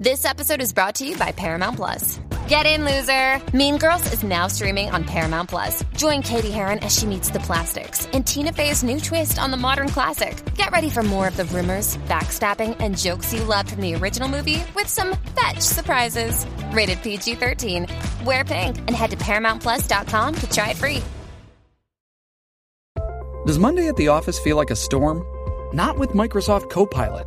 This episode is brought to you by Paramount Plus. Get in, loser! Mean Girls is now streaming on Paramount Plus. Join Katie Heron as she meets the plastics and Tina Fey's new twist on the modern classic. Get ready for more of the rumors, backstabbing, and jokes you loved from the original movie with some fetch surprises. Rated PG 13. Wear pink and head to ParamountPlus.com to try it free. Does Monday at the office feel like a storm? Not with Microsoft Copilot.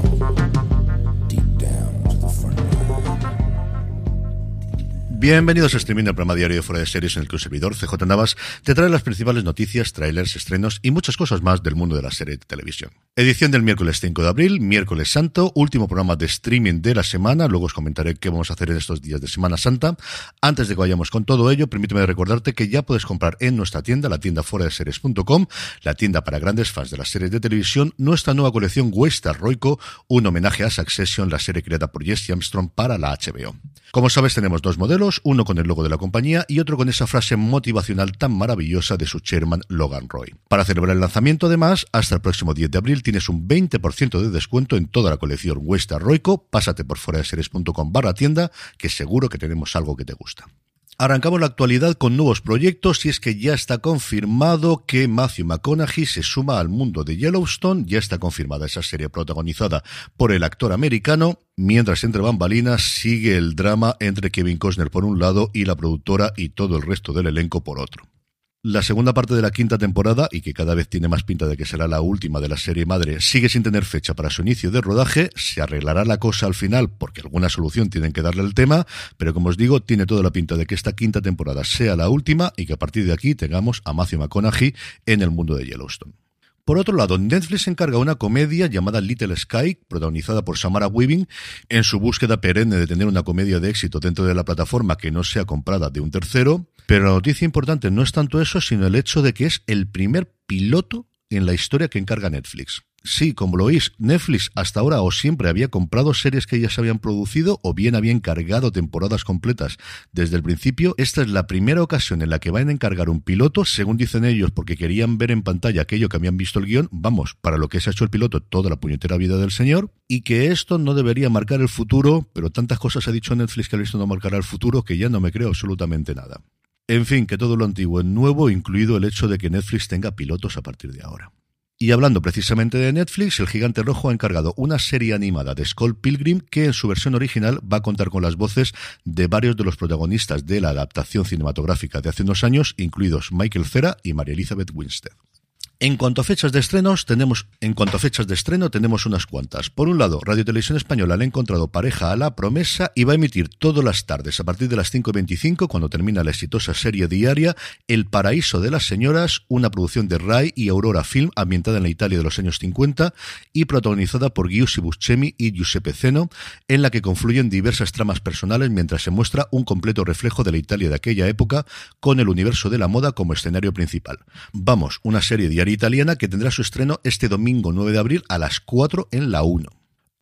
Bienvenidos a Streaming, el programa diario de fuera de series en el que un servidor, CJ Navas, te trae las principales noticias, trailers, estrenos y muchas cosas más del mundo de la serie de televisión. Edición del miércoles 5 de abril, miércoles santo, último programa de streaming de la semana, luego os comentaré qué vamos a hacer en estos días de Semana Santa. Antes de que vayamos con todo ello, permíteme recordarte que ya puedes comprar en nuestra tienda, la tienda fuera de series.com, la tienda para grandes fans de las series de televisión, nuestra nueva colección Western Roico, un homenaje a Succession, la serie creada por Jesse Armstrong para la HBO. Como sabes, tenemos dos modelos, uno con el logo de la compañía y otro con esa frase motivacional tan maravillosa de su chairman Logan Roy. Para celebrar el lanzamiento, además, hasta el próximo 10 de abril tienes un 20% de descuento en toda la colección Western Roico. Pásate por foraseries.com barra tienda, que seguro que tenemos algo que te gusta. Arrancamos la actualidad con nuevos proyectos y es que ya está confirmado que Matthew McConaughey se suma al mundo de Yellowstone, ya está confirmada esa serie protagonizada por el actor americano, mientras entre bambalinas sigue el drama entre Kevin Costner por un lado y la productora y todo el resto del elenco por otro. La segunda parte de la quinta temporada, y que cada vez tiene más pinta de que será la última de la serie madre, sigue sin tener fecha para su inicio de rodaje. Se arreglará la cosa al final porque alguna solución tienen que darle al tema, pero como os digo, tiene toda la pinta de que esta quinta temporada sea la última y que a partir de aquí tengamos a Matthew McConaughey en el mundo de Yellowstone. Por otro lado, Netflix encarga una comedia llamada Little Sky, protagonizada por Samara Weaving, en su búsqueda perenne de tener una comedia de éxito dentro de la plataforma que no sea comprada de un tercero. Pero la noticia importante no es tanto eso, sino el hecho de que es el primer piloto en la historia que encarga Netflix. Sí, como lo oís, Netflix hasta ahora o siempre había comprado series que ya se habían producido o bien había encargado temporadas completas desde el principio. Esta es la primera ocasión en la que van a encargar un piloto, según dicen ellos, porque querían ver en pantalla aquello que habían visto el guion. Vamos, para lo que se ha hecho el piloto, toda la puñetera vida del señor. Y que esto no debería marcar el futuro, pero tantas cosas ha dicho Netflix que esto no marcará el futuro que ya no me creo absolutamente nada. En fin, que todo lo antiguo es nuevo, incluido el hecho de que Netflix tenga pilotos a partir de ahora. Y hablando precisamente de Netflix, el Gigante Rojo ha encargado una serie animada de Skull Pilgrim que en su versión original va a contar con las voces de varios de los protagonistas de la adaptación cinematográfica de hace unos años, incluidos Michael Cera y María Elizabeth Winstead. En cuanto a fechas de estrenos, tenemos, en cuanto fechas de estreno, tenemos unas cuantas. Por un lado, Radio Televisión Española le ha encontrado pareja a la promesa y va a emitir todas las tardes, a partir de las 5.25, cuando termina la exitosa serie diaria, El Paraíso de las Señoras, una producción de Rai y Aurora Film, ambientada en la Italia de los años 50 y protagonizada por Giussi Buscemi y Giuseppe Zeno, en la que confluyen diversas tramas personales mientras se muestra un completo reflejo de la Italia de aquella época, con el universo de la moda como escenario principal. Vamos, una serie diaria italiana que tendrá su estreno este domingo 9 de abril a las 4 en la 1.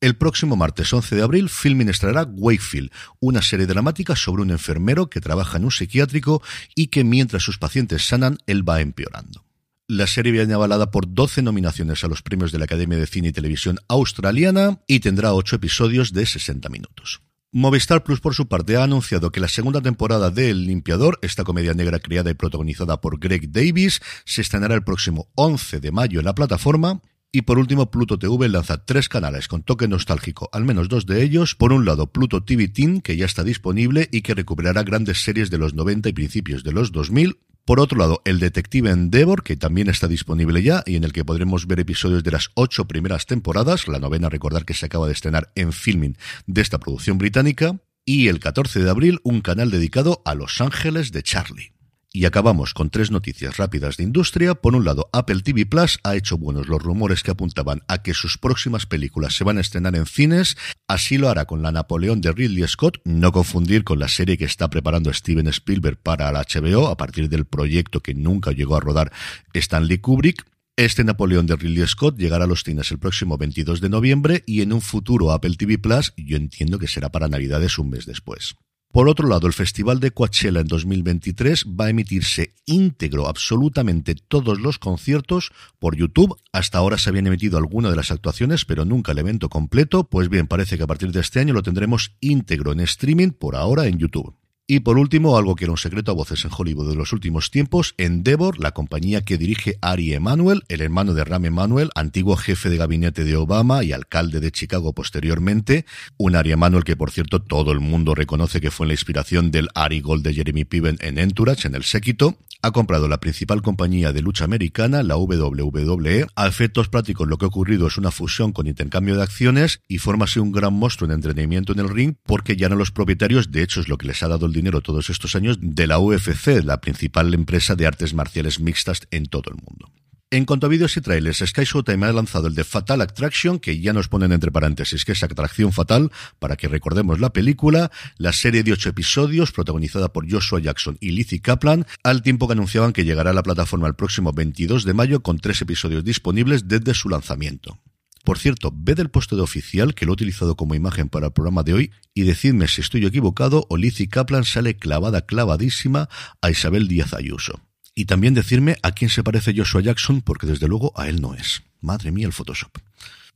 El próximo martes 11 de abril, Filmin estrenará Wakefield, una serie dramática sobre un enfermero que trabaja en un psiquiátrico y que mientras sus pacientes sanan, él va empeorando. La serie viene avalada por 12 nominaciones a los premios de la Academia de Cine y Televisión Australiana y tendrá 8 episodios de 60 minutos. Movistar Plus, por su parte, ha anunciado que la segunda temporada de El Limpiador, esta comedia negra creada y protagonizada por Greg Davis, se estrenará el próximo 11 de mayo en la plataforma Y por último, Pluto TV lanza tres canales con toque nostálgico, al menos dos de ellos. Por un lado, Pluto TV Teen, que ya está disponible y que recuperará grandes series de los 90 y principios de los 2000. Por otro lado, el Detective Endeavor, que también está disponible ya y en el que podremos ver episodios de las ocho primeras temporadas. La novena, recordar que se acaba de estrenar en filming de esta producción británica. Y el 14 de abril, un canal dedicado a Los Ángeles de Charlie. Y acabamos con tres noticias rápidas de industria. Por un lado, Apple TV Plus ha hecho buenos los rumores que apuntaban a que sus próximas películas se van a estrenar en cines. Así lo hará con la Napoleón de Ridley Scott, no confundir con la serie que está preparando Steven Spielberg para la HBO a partir del proyecto que nunca llegó a rodar Stanley Kubrick. Este Napoleón de Ridley Scott llegará a los cines el próximo 22 de noviembre y en un futuro Apple TV Plus yo entiendo que será para Navidades un mes después. Por otro lado, el Festival de Coachella en 2023 va a emitirse íntegro absolutamente todos los conciertos por YouTube. Hasta ahora se habían emitido algunas de las actuaciones, pero nunca el evento completo. Pues bien, parece que a partir de este año lo tendremos íntegro en streaming por ahora en YouTube. Y por último, algo que era un secreto a voces en Hollywood de los últimos tiempos, Endeavor, la compañía que dirige Ari Emanuel, el hermano de Ram Emanuel, antiguo jefe de gabinete de Obama y alcalde de Chicago posteriormente, un Ari Emanuel que por cierto todo el mundo reconoce que fue la inspiración del Ari Gold de Jeremy Piven en Entourage, en el séquito, ha comprado la principal compañía de lucha americana, la WWE. A efectos prácticos lo que ha ocurrido es una fusión con intercambio de acciones y forma así un gran monstruo de entretenimiento en el ring porque ya no los propietarios, de hecho es lo que les ha dado el dinero todos estos años, de la UFC, la principal empresa de artes marciales mixtas en todo el mundo. En cuanto a vídeos y trailers, Sky Showtime ha lanzado el de Fatal Attraction, que ya nos ponen entre paréntesis que es Atracción Fatal, para que recordemos la película, la serie de ocho episodios, protagonizada por Joshua Jackson y Lizzie Kaplan, al tiempo que anunciaban que llegará a la plataforma el próximo 22 de mayo con tres episodios disponibles desde su lanzamiento. Por cierto, ved el de oficial que lo he utilizado como imagen para el programa de hoy y decidme si estoy equivocado o Lizzie Kaplan sale clavada, clavadísima a Isabel Díaz Ayuso. Y también decirme a quién se parece Joshua Jackson, porque desde luego a él no es. Madre mía el Photoshop.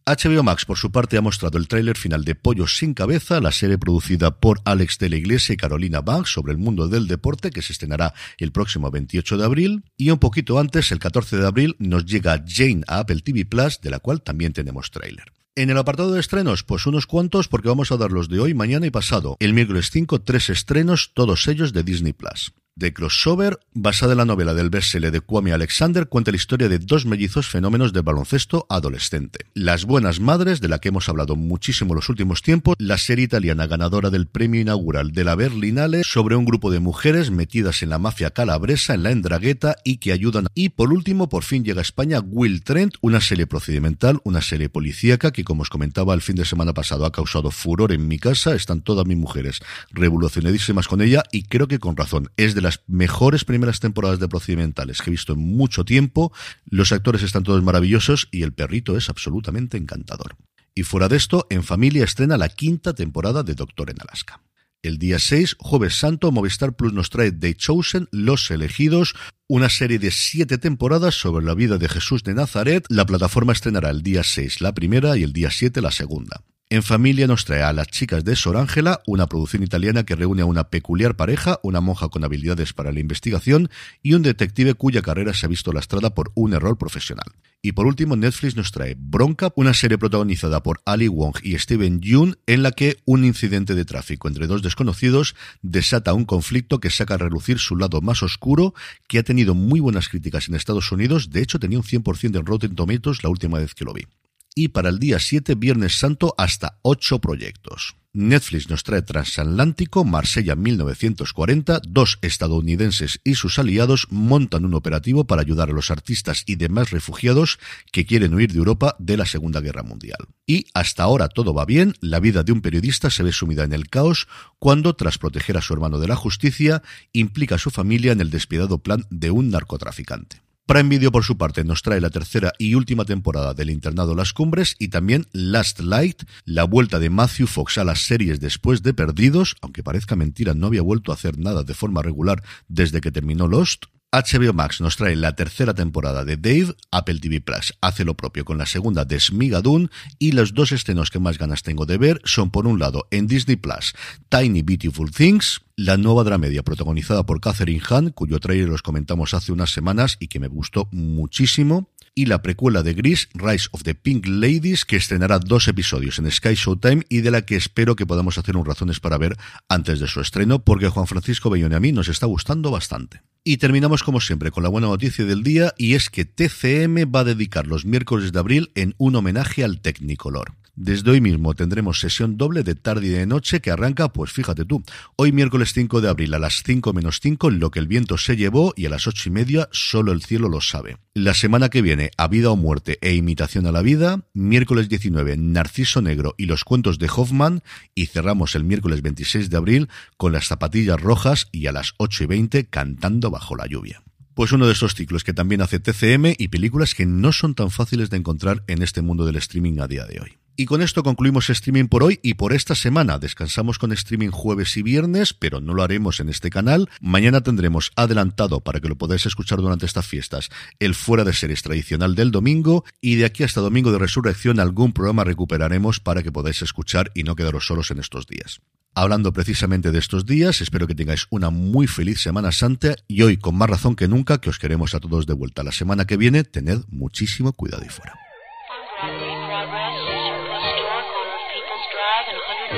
HBO Max, por su parte, ha mostrado el tráiler final de Pollos sin Cabeza, la serie producida por Alex de la Iglesia y Carolina Banks sobre el mundo del deporte, que se estrenará el próximo 28 de abril. Y un poquito antes, el 14 de abril, nos llega Jane a Apple TV Plus, de la cual también tenemos tráiler. En el apartado de estrenos, pues unos cuantos, porque vamos a dar los de hoy, mañana y pasado. El miércoles 5, tres estrenos, todos ellos de Disney Plus. The Crossover, basada en la novela del bestseller de Kwame Alexander, cuenta la historia de dos mellizos fenómenos del baloncesto adolescente. Las Buenas Madres, de la que hemos hablado muchísimo los últimos tiempos, la serie italiana ganadora del premio inaugural de la Berlinale sobre un grupo de mujeres metidas en la mafia calabresa, en la endragueta y que ayudan. Y por último, por fin llega a España Will Trent, una serie procedimental, una serie policíaca que, como os comentaba el fin de semana pasado, ha causado furor en mi casa. Están todas mis mujeres revolucionadísimas con ella y creo que con razón. Es de las mejores primeras temporadas de procedimentales que he visto en mucho tiempo. Los actores están todos maravillosos y el perrito es absolutamente encantador. Y fuera de esto, en familia estrena la quinta temporada de Doctor en Alaska. El día 6, Jueves Santo, Movistar Plus nos trae The Chosen, Los Elegidos, una serie de siete temporadas sobre la vida de Jesús de Nazaret. La plataforma estrenará el día 6 la primera y el día 7 la segunda. En familia nos trae a Las chicas de Sor Ángela, una producción italiana que reúne a una peculiar pareja, una monja con habilidades para la investigación y un detective cuya carrera se ha visto lastrada por un error profesional. Y por último, Netflix nos trae Bronca, una serie protagonizada por Ali Wong y Steven Yeun, en la que un incidente de tráfico entre dos desconocidos desata un conflicto que saca a relucir su lado más oscuro, que ha tenido muy buenas críticas en Estados Unidos, de hecho tenía un 100% de Rotten Tomatoes la última vez que lo vi y para el día 7, Viernes Santo, hasta 8 proyectos. Netflix nos trae Transatlántico, Marsella 1940, dos estadounidenses y sus aliados montan un operativo para ayudar a los artistas y demás refugiados que quieren huir de Europa de la Segunda Guerra Mundial. Y hasta ahora todo va bien, la vida de un periodista se ve sumida en el caos cuando, tras proteger a su hermano de la justicia, implica a su familia en el despiadado plan de un narcotraficante. Prime Video, por su parte, nos trae la tercera y última temporada del Internado Las Cumbres y también Last Light, la vuelta de Matthew Fox a las series después de Perdidos, aunque parezca mentira, no había vuelto a hacer nada de forma regular desde que terminó Lost. HBO Max nos trae la tercera temporada de Dave, Apple TV Plus hace lo propio con la segunda de Smigadun y los dos estrenos que más ganas tengo de ver son por un lado en Disney Plus Tiny Beautiful Things, la nueva dramedia protagonizada por Catherine Hahn, cuyo trailer los comentamos hace unas semanas y que me gustó muchísimo, y la precuela de Gris, Rise of the Pink Ladies, que estrenará dos episodios en Sky Showtime y de la que espero que podamos hacer un razones para ver antes de su estreno, porque Juan Francisco Bellone a mí nos está gustando bastante. Y terminamos como siempre con la buena noticia del día y es que TCM va a dedicar los miércoles de abril en un homenaje al Technicolor. Desde hoy mismo tendremos sesión doble de tarde y de noche que arranca, pues fíjate tú, hoy miércoles 5 de abril a las 5 menos 5 lo que el viento se llevó y a las ocho y media solo el cielo lo sabe. La semana que viene a vida o muerte e imitación a la vida, miércoles 19 Narciso Negro y los cuentos de Hoffman y cerramos el miércoles 26 de abril con las zapatillas rojas y a las 8 y 20 cantando bajo la lluvia. Pues uno de esos ciclos que también hace TCM y películas que no son tan fáciles de encontrar en este mundo del streaming a día de hoy. Y con esto concluimos streaming por hoy y por esta semana. Descansamos con streaming jueves y viernes, pero no lo haremos en este canal. Mañana tendremos adelantado, para que lo podáis escuchar durante estas fiestas, el fuera de series tradicional del domingo. Y de aquí hasta domingo de resurrección, algún programa recuperaremos para que podáis escuchar y no quedaros solos en estos días. Hablando precisamente de estos días, espero que tengáis una muy feliz Semana Santa y hoy, con más razón que nunca, que os queremos a todos de vuelta la semana que viene. Tened muchísimo cuidado y fuera. que nosotros